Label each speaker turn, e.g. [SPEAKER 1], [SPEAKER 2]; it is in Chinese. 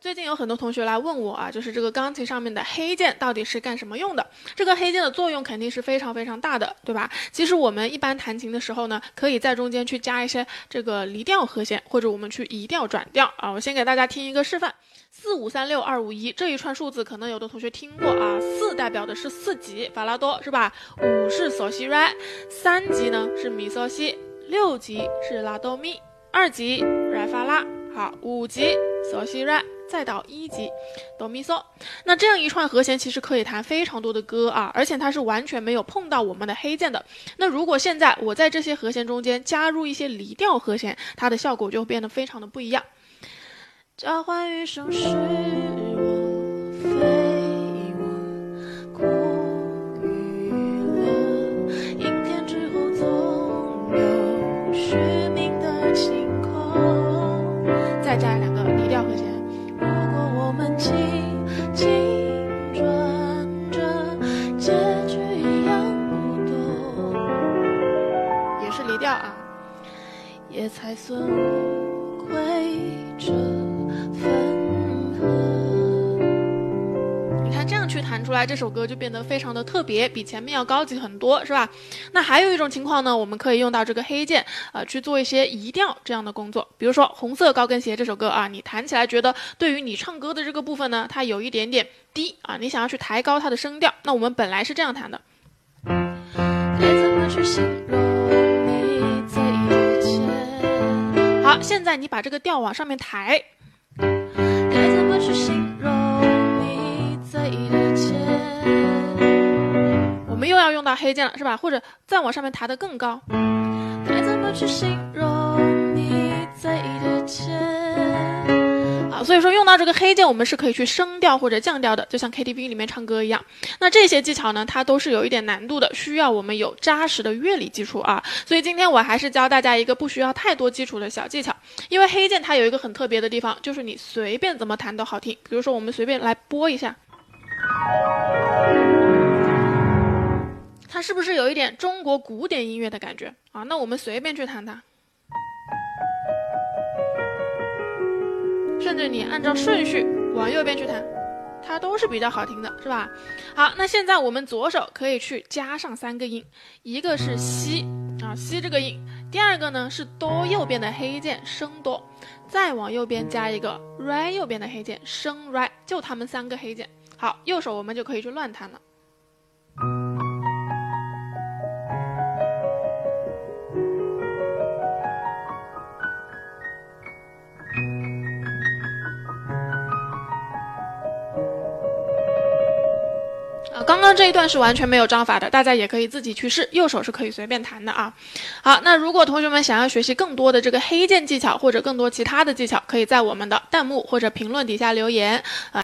[SPEAKER 1] 最近有很多同学来问我啊，就是这个钢琴上面的黑键到底是干什么用的？这个黑键的作用肯定是非常非常大的，对吧？其实我们一般弹琴的时候呢，可以在中间去加一些这个离调和弦，或者我们去移调转调啊。我先给大家听一个示范：四五三六二五一这一串数字，可能有的同学听过啊。四代表的是四级法拉多，是吧？五是索西瑞，三级呢是米嗦西，六级是拉哆咪，二级来发拉，好，五级索西瑞。再到一级，哆咪嗦，那这样一串和弦其实可以弹非常多的歌啊，而且它是完全没有碰到我们的黑键的。那如果现在我在这些和弦中间加入一些离调和弦，它的效果就会变得非常的不一样。交换余生是我非我苦与乐，阴天之后总有虚名的晴空。再加两个离调和弦。调啊，也才算无愧这出来，这首歌就变得非常的特别，比前面要高级很多，是吧？那还有一种情况呢，我们可以用到这个黑键啊，去做一些移调这样的工作。比如说《红色高跟鞋》这首歌啊，你弹起来觉得对于你唱歌的这个部分呢，它有一点点低啊，你想要去抬高它的声调，那我们本来是这样弹的。该怎么去形容？好，现在你把这个调往上面抬。又要用到黑键了，是吧？或者再往上面抬得更高。该怎么去形容你在意的？所以说用到这个黑键，我们是可以去升调或者降调的，就像 KTV 里面唱歌一样。那这些技巧呢，它都是有一点难度的，需要我们有扎实的乐理基础啊。所以今天我还是教大家一个不需要太多基础的小技巧。因为黑键它有一个很特别的地方，就是你随便怎么弹都好听。比如说我们随便来拨一下，它是不是有一点中国古典音乐的感觉啊？那我们随便去弹它。甚至你按照顺序往右边去弹，它都是比较好听的，是吧？好，那现在我们左手可以去加上三个音，一个是西啊西这个音，第二个呢是哆右边的黑键升哆，再往右边加一个 re 右边的黑键升 re，就它们三个黑键。好，右手我们就可以去乱弹了。刚刚这一段是完全没有章法的，大家也可以自己去试，右手是可以随便弹的啊。好，那如果同学们想要学习更多的这个黑键技巧，或者更多其他的技巧，可以在我们的弹幕或者评论底下留言啊。